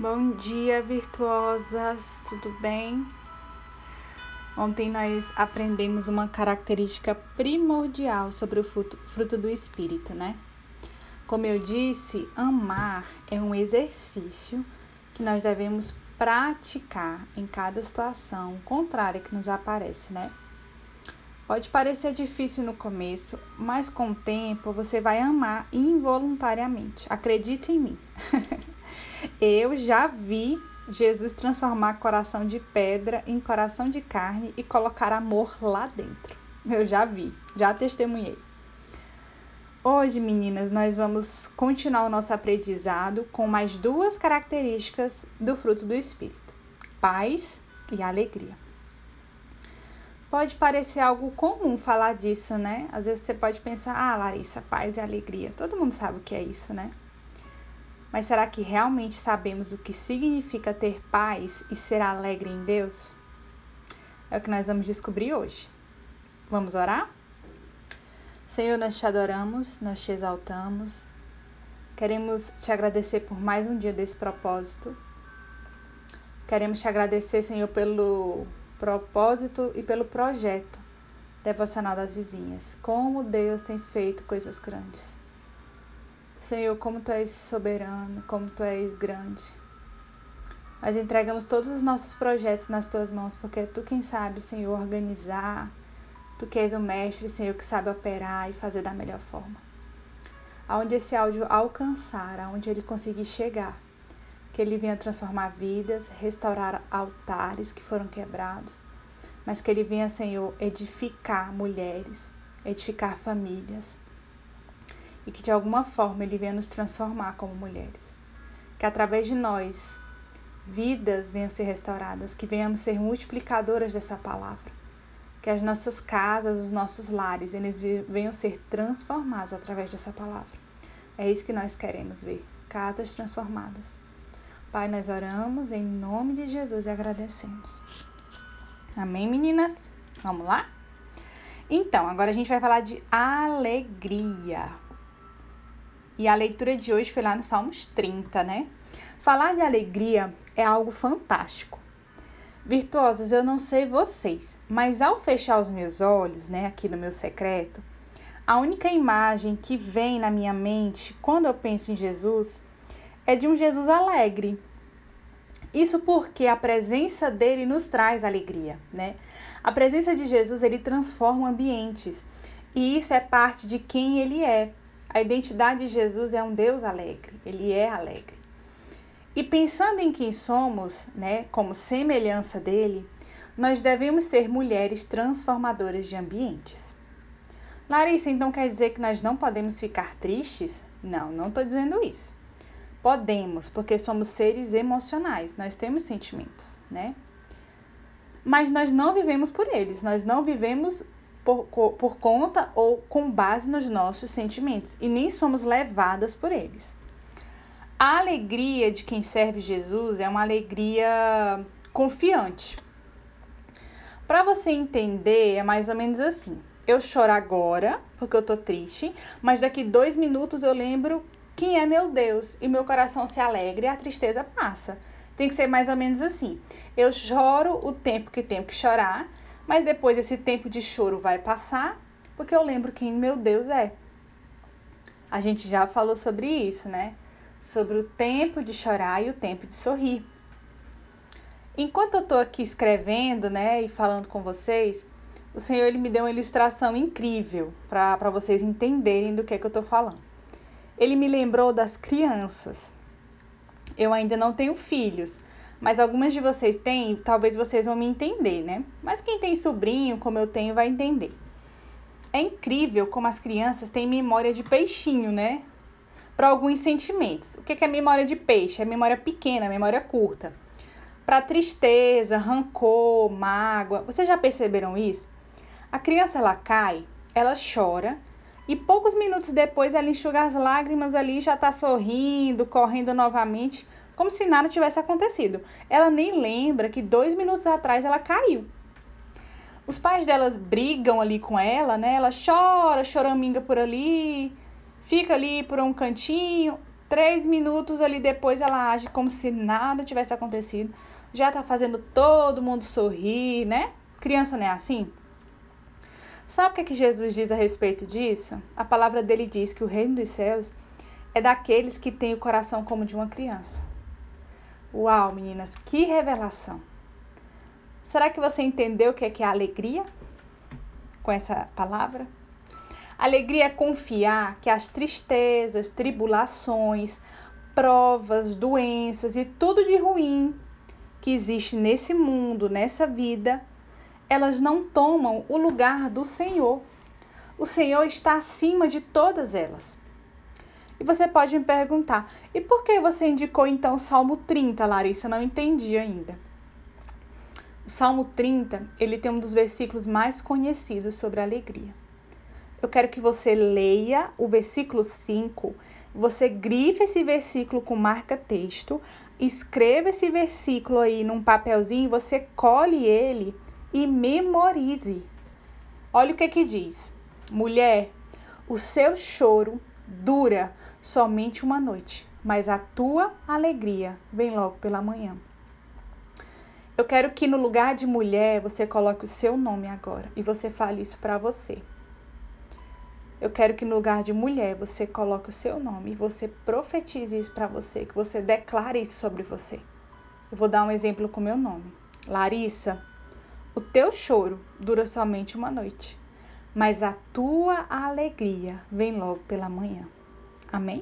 Bom dia, virtuosas, tudo bem? Ontem nós aprendemos uma característica primordial sobre o fruto, do espírito, né? Como eu disse, amar é um exercício que nós devemos praticar em cada situação contrária que nos aparece, né? Pode parecer difícil no começo, mas com o tempo você vai amar involuntariamente. Acredite em mim. Eu já vi Jesus transformar coração de pedra em coração de carne e colocar amor lá dentro. Eu já vi, já testemunhei. Hoje, meninas, nós vamos continuar o nosso aprendizado com mais duas características do fruto do Espírito: paz e alegria. Pode parecer algo comum falar disso, né? Às vezes você pode pensar, ah, Larissa, paz e alegria. Todo mundo sabe o que é isso, né? Mas será que realmente sabemos o que significa ter paz e ser alegre em Deus? É o que nós vamos descobrir hoje. Vamos orar? Senhor, nós te adoramos, nós te exaltamos. Queremos te agradecer por mais um dia desse propósito. Queremos te agradecer, Senhor, pelo propósito e pelo projeto devocional das vizinhas. Como Deus tem feito coisas grandes. Senhor, como tu és soberano, como tu és grande. Nós entregamos todos os nossos projetos nas tuas mãos, porque é tu quem sabe, Senhor, organizar. Tu que és o mestre, Senhor, que sabe operar e fazer da melhor forma. Aonde esse áudio alcançar, aonde ele conseguir chegar, que ele venha transformar vidas, restaurar altares que foram quebrados, mas que ele venha, Senhor, edificar mulheres, edificar famílias, e que de alguma forma Ele venha nos transformar como mulheres. Que através de nós, vidas venham ser restauradas, que venhamos ser multiplicadoras dessa palavra. Que as nossas casas, os nossos lares, eles venham ser transformados através dessa palavra. É isso que nós queremos ver, casas transformadas. Pai, nós oramos em nome de Jesus e agradecemos. Amém, meninas? Vamos lá? Então, agora a gente vai falar de alegria. E a leitura de hoje foi lá no Salmos 30, né? Falar de alegria é algo fantástico. Virtuosas, eu não sei vocês, mas ao fechar os meus olhos, né, aqui no meu secreto, a única imagem que vem na minha mente quando eu penso em Jesus é de um Jesus alegre. Isso porque a presença dele nos traz alegria, né? A presença de Jesus, ele transforma ambientes. E isso é parte de quem ele é. A identidade de Jesus é um Deus alegre, ele é alegre. E pensando em quem somos, né, como semelhança dele, nós devemos ser mulheres transformadoras de ambientes. Larissa, então quer dizer que nós não podemos ficar tristes? Não, não estou dizendo isso. Podemos, porque somos seres emocionais, nós temos sentimentos, né? Mas nós não vivemos por eles, nós não vivemos por, por conta ou com base nos nossos sentimentos e nem somos levadas por eles. A alegria de quem serve Jesus é uma alegria confiante. Para você entender, é mais ou menos assim. Eu choro agora, porque eu tô triste, mas daqui dois minutos eu lembro quem é meu Deus e meu coração se alegra e a tristeza passa. Tem que ser mais ou menos assim. Eu choro o tempo que tenho que chorar, mas depois esse tempo de choro vai passar, porque eu lembro quem meu Deus é. A gente já falou sobre isso, né? Sobre o tempo de chorar e o tempo de sorrir. Enquanto eu estou aqui escrevendo, né, e falando com vocês, o Senhor ele me deu uma ilustração incrível para vocês entenderem do que, é que eu estou falando. Ele me lembrou das crianças. Eu ainda não tenho filhos, mas algumas de vocês têm, talvez vocês vão me entender, né? Mas quem tem sobrinho, como eu tenho, vai entender. É incrível como as crianças têm memória de peixinho, né? Para alguns sentimentos. O que é memória de peixe? É memória pequena, memória curta. Para tristeza, rancor, mágoa. Vocês já perceberam isso? A criança ela cai, ela chora e poucos minutos depois ela enxuga as lágrimas ali, já está sorrindo, correndo novamente como se nada tivesse acontecido. Ela nem lembra que dois minutos atrás ela caiu. Os pais delas brigam ali com ela, né? Ela chora, choraminga por ali, fica ali por um cantinho. Três minutos ali depois ela age como se nada tivesse acontecido. Já tá fazendo todo mundo sorrir, né? Criança não é assim? Sabe o que, é que Jesus diz a respeito disso? A palavra dele diz que o reino dos céus é daqueles que têm o coração como de uma criança. Uau, meninas, que revelação! Será que você entendeu o que é, que é alegria com essa palavra? Alegria é confiar que as tristezas, tribulações, provas, doenças e tudo de ruim que existe nesse mundo, nessa vida, elas não tomam o lugar do Senhor. O Senhor está acima de todas elas. E você pode me perguntar: e por que você indicou então Salmo 30, Larissa? Não entendi ainda. O Salmo 30, ele tem um dos versículos mais conhecidos sobre a alegria. Eu quero que você leia o versículo 5, você grife esse versículo com marca-texto, escreva esse versículo aí num papelzinho, você colhe ele e memorize. Olha o que que diz. Mulher, o seu choro dura somente uma noite, mas a tua alegria vem logo pela manhã. Eu quero que no lugar de mulher você coloque o seu nome agora e você fale isso para você. Eu quero que no lugar de mulher você coloque o seu nome e você profetize isso para você, que você declare isso sobre você. Eu vou dar um exemplo com meu nome. Larissa, o teu choro dura somente uma noite, mas a tua alegria vem logo pela manhã. Amém?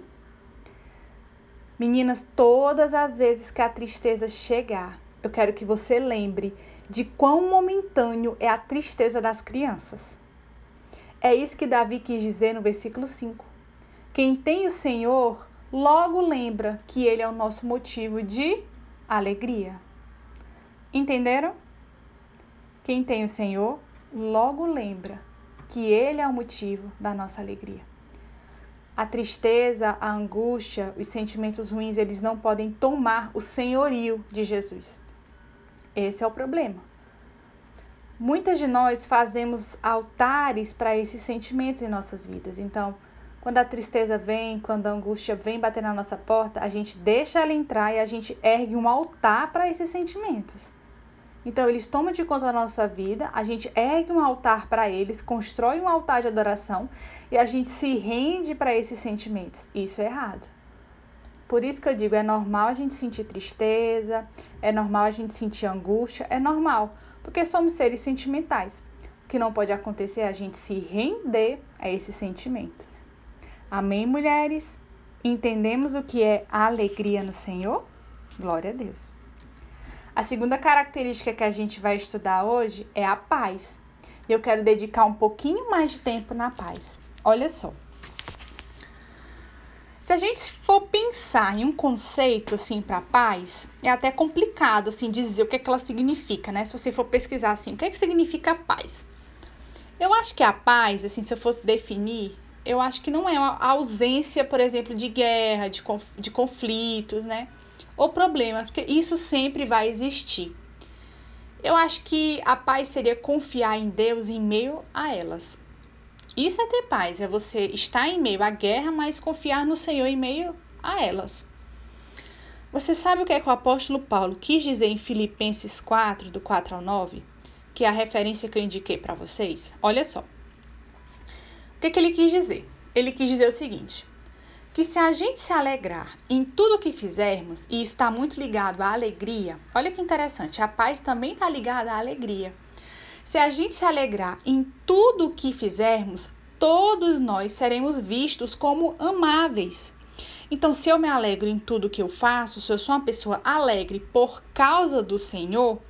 Meninas, todas as vezes que a tristeza chegar, eu quero que você lembre de quão momentâneo é a tristeza das crianças. É isso que Davi quis dizer no versículo 5. Quem tem o Senhor logo lembra que ele é o nosso motivo de alegria. Entenderam? Quem tem o Senhor logo lembra que ele é o motivo da nossa alegria. A tristeza, a angústia, os sentimentos ruins, eles não podem tomar o senhorio de Jesus. Esse é o problema. Muitas de nós fazemos altares para esses sentimentos em nossas vidas. Então, quando a tristeza vem, quando a angústia vem bater na nossa porta, a gente deixa ela entrar e a gente ergue um altar para esses sentimentos. Então, eles tomam de conta da nossa vida, a gente ergue um altar para eles, constrói um altar de adoração e a gente se rende para esses sentimentos. Isso é errado. Por isso que eu digo, é normal a gente sentir tristeza, é normal a gente sentir angústia, é normal, porque somos seres sentimentais. O que não pode acontecer é a gente se render a esses sentimentos. Amém, mulheres? Entendemos o que é a alegria no Senhor? Glória a Deus. A segunda característica que a gente vai estudar hoje é a paz. Eu quero dedicar um pouquinho mais de tempo na paz. Olha só. Se a gente for pensar em um conceito assim para paz, é até complicado assim dizer o que, é que ela significa, né? Se você for pesquisar assim, o que é que significa paz? Eu acho que a paz, assim, se eu fosse definir, eu acho que não é a ausência, por exemplo, de guerra, de, conf de conflitos, né? Ou problema, porque isso sempre vai existir. Eu acho que a paz seria confiar em Deus em meio a elas. Isso é ter paz, é você estar em meio à guerra, mas confiar no Senhor em meio a elas. Você sabe o que é que o apóstolo Paulo quis dizer em Filipenses 4, do 4 ao 9? Que é a referência que eu indiquei para vocês? Olha só. O que, que ele quis dizer? Ele quis dizer o seguinte: que se a gente se alegrar em tudo que fizermos, e está muito ligado à alegria, olha que interessante, a paz também está ligada à alegria. Se a gente se alegrar em tudo o que fizermos, todos nós seremos vistos como amáveis. Então, se eu me alegro em tudo que eu faço, se eu sou uma pessoa alegre por causa do Senhor,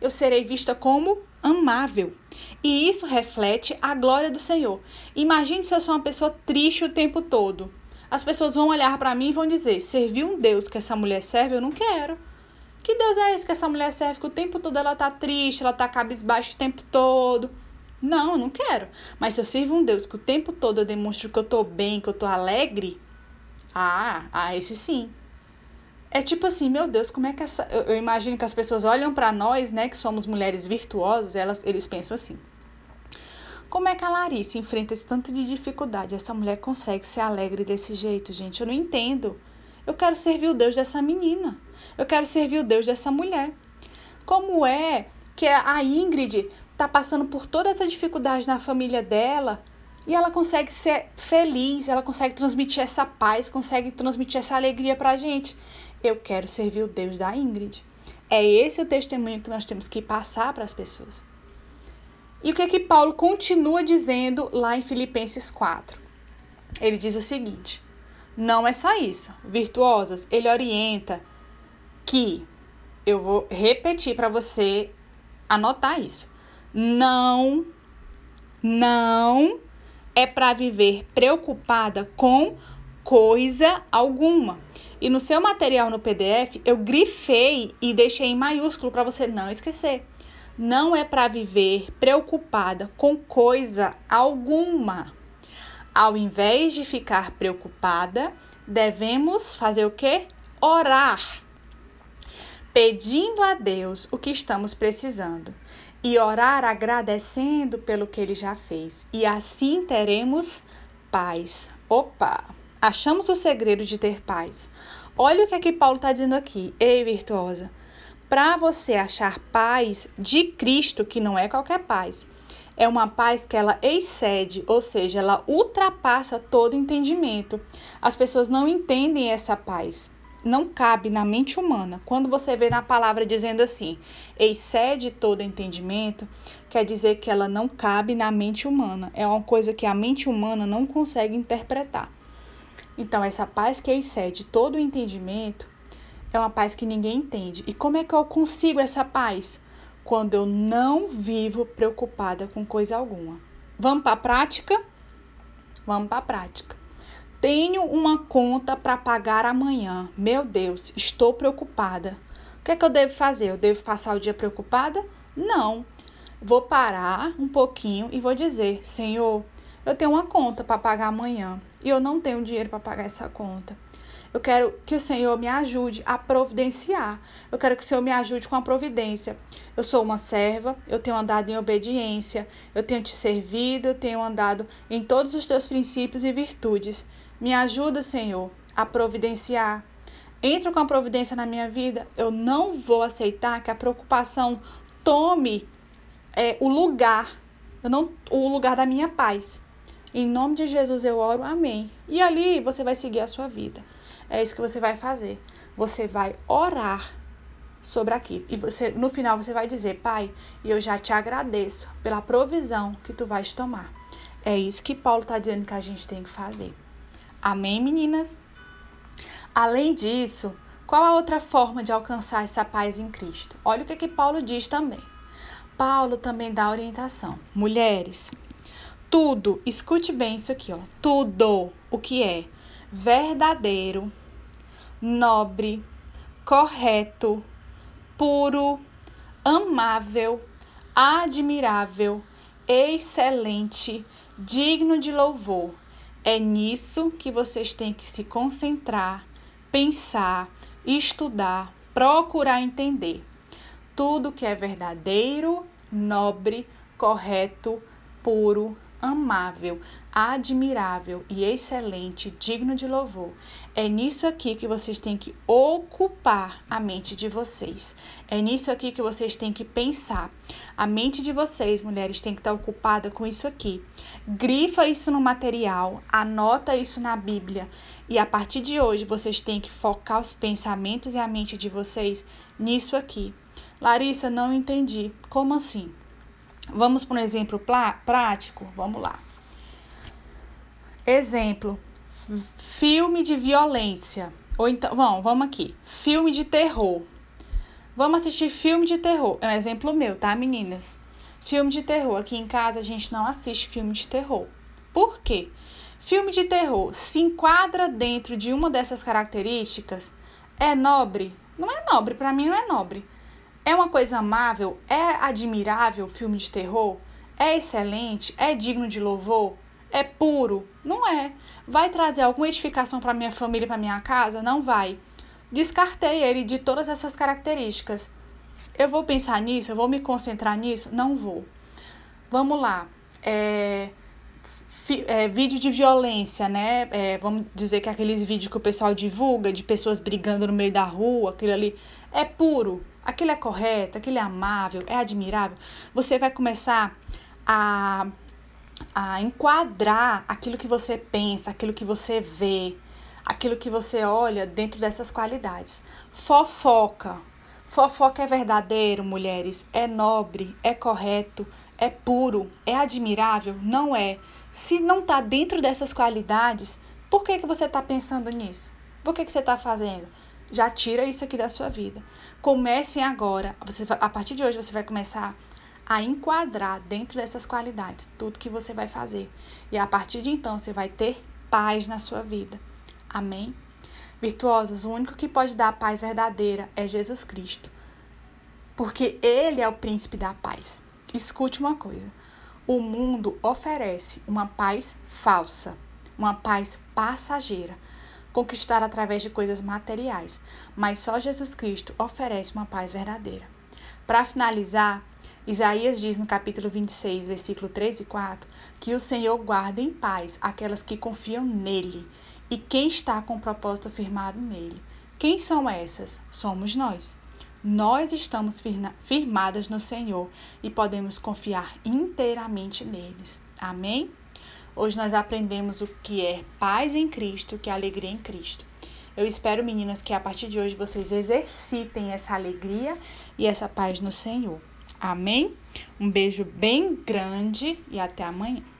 eu serei vista como amável. E isso reflete a glória do Senhor. Imagine se eu sou uma pessoa triste o tempo todo. As pessoas vão olhar para mim e vão dizer: servir um Deus que essa mulher serve, eu não quero. Que Deus é esse que essa mulher serve que o tempo todo ela tá triste, ela tá cabisbaixo o tempo todo? Não, eu não quero. Mas se eu sirvo um Deus que o tempo todo eu demonstro que eu tô bem, que eu tô alegre, ah, ah, esse sim. É tipo assim, meu Deus, como é que essa. Eu, eu imagino que as pessoas olham para nós, né, que somos mulheres virtuosas, elas, eles pensam assim. Como é que a Larissa enfrenta esse tanto de dificuldade? Essa mulher consegue ser alegre desse jeito, gente? Eu não entendo. Eu quero servir o Deus dessa menina. Eu quero servir o Deus dessa mulher. Como é que a Ingrid está passando por toda essa dificuldade na família dela e ela consegue ser feliz, ela consegue transmitir essa paz, consegue transmitir essa alegria para a gente? Eu quero servir o Deus da Ingrid. É esse o testemunho que nós temos que passar para as pessoas. E o que é que Paulo continua dizendo lá em Filipenses 4? Ele diz o seguinte: não é só isso. Virtuosas, ele orienta que eu vou repetir para você anotar isso. Não, não é para viver preocupada com coisa alguma. E no seu material no PDF, eu grifei e deixei em maiúsculo para você não esquecer não é para viver preocupada com coisa alguma. Ao invés de ficar preocupada, devemos fazer o quê? Orar. Pedindo a Deus o que estamos precisando e orar agradecendo pelo que ele já fez. E assim teremos paz. Opa! Achamos o segredo de ter paz. Olha o que é que Paulo está dizendo aqui. Ei, virtuosa, para você achar paz de Cristo, que não é qualquer paz, é uma paz que ela excede, ou seja, ela ultrapassa todo entendimento. As pessoas não entendem essa paz. Não cabe na mente humana. Quando você vê na palavra dizendo assim, excede todo entendimento, quer dizer que ela não cabe na mente humana. É uma coisa que a mente humana não consegue interpretar. Então, essa paz que excede todo o entendimento é uma paz que ninguém entende. E como é que eu consigo essa paz? Quando eu não vivo preocupada com coisa alguma. Vamos para a prática? Vamos para a prática. Tenho uma conta para pagar amanhã. Meu Deus, estou preocupada. O que é que eu devo fazer? Eu devo passar o dia preocupada? Não. Vou parar um pouquinho e vou dizer: Senhor, eu tenho uma conta para pagar amanhã e eu não tenho dinheiro para pagar essa conta. Eu quero que o Senhor me ajude a providenciar. Eu quero que o Senhor me ajude com a providência. Eu sou uma serva, eu tenho andado em obediência, eu tenho te servido, eu tenho andado em todos os teus princípios e virtudes. Me ajuda, Senhor, a providenciar. Entra com a providência na minha vida. Eu não vou aceitar que a preocupação tome é, o lugar, eu não, o lugar da minha paz. Em nome de Jesus eu oro, amém. E ali você vai seguir a sua vida. É isso que você vai fazer. Você vai orar sobre aquilo. E você, no final você vai dizer, Pai, eu já te agradeço pela provisão que tu vais tomar. É isso que Paulo está dizendo que a gente tem que fazer. Amém, meninas? Além disso, qual a outra forma de alcançar essa paz em Cristo? Olha o que, que Paulo diz também. Paulo também dá orientação. Mulheres, tudo, escute bem isso aqui, ó. Tudo o que é verdadeiro, nobre, correto, puro, amável, admirável, excelente, digno de louvor. É nisso que vocês têm que se concentrar, pensar, estudar, procurar entender. Tudo que é verdadeiro, nobre, correto, puro, amável, admirável e excelente, digno de louvor. É nisso aqui que vocês têm que ocupar a mente de vocês. É nisso aqui que vocês têm que pensar. A mente de vocês, mulheres, tem que estar ocupada com isso aqui. Grifa isso no material, anota isso na Bíblia. E a partir de hoje, vocês têm que focar os pensamentos e a mente de vocês nisso aqui. Larissa, não entendi. Como assim? Vamos para um exemplo prático? Vamos lá. Exemplo: filme de violência. Ou então, vamos, vamos aqui. Filme de terror. Vamos assistir filme de terror. É um exemplo meu, tá, meninas? Filme de terror. Aqui em casa a gente não assiste filme de terror. Por quê? Filme de terror se enquadra dentro de uma dessas características? É nobre? Não é nobre, para mim não é nobre. É uma coisa amável? É admirável filme de terror? É excelente? É digno de louvor? É puro? Não é. Vai trazer alguma edificação para minha família, para minha casa? Não vai. Descartei ele de todas essas características. Eu vou pensar nisso? Eu vou me concentrar nisso? Não vou. Vamos lá. É... é, vídeo de violência, né? É, vamos dizer que aqueles vídeos que o pessoal divulga de pessoas brigando no meio da rua, aquilo ali é puro, aquilo é correto, aquilo é amável, é admirável. Você vai começar a, a enquadrar aquilo que você pensa, aquilo que você vê, aquilo que você olha dentro dessas qualidades. Fofoca. Fofoca é verdadeiro, mulheres, é nobre, é correto, é puro, é admirável? Não é. Se não está dentro dessas qualidades, por que, que você está pensando nisso? Por que, que você está fazendo? Já tira isso aqui da sua vida. Comecem agora. Você, a partir de hoje você vai começar a enquadrar dentro dessas qualidades tudo que você vai fazer. E a partir de então você vai ter paz na sua vida. Amém? Virtuosas, o único que pode dar a paz verdadeira é Jesus Cristo. Porque Ele é o príncipe da paz. Escute uma coisa o mundo oferece uma paz falsa, uma paz passageira, conquistada através de coisas materiais, mas só Jesus Cristo oferece uma paz verdadeira. Para finalizar, Isaías diz no capítulo 26, versículo 3 e 4, que o Senhor guarda em paz aquelas que confiam nele e quem está com o propósito firmado nele. Quem são essas? Somos nós nós estamos firmadas no Senhor e podemos confiar inteiramente neles. Amém? Hoje nós aprendemos o que é paz em Cristo, que é alegria em Cristo. Eu espero, meninas, que a partir de hoje vocês exercitem essa alegria e essa paz no Senhor. Amém? Um beijo bem grande e até amanhã.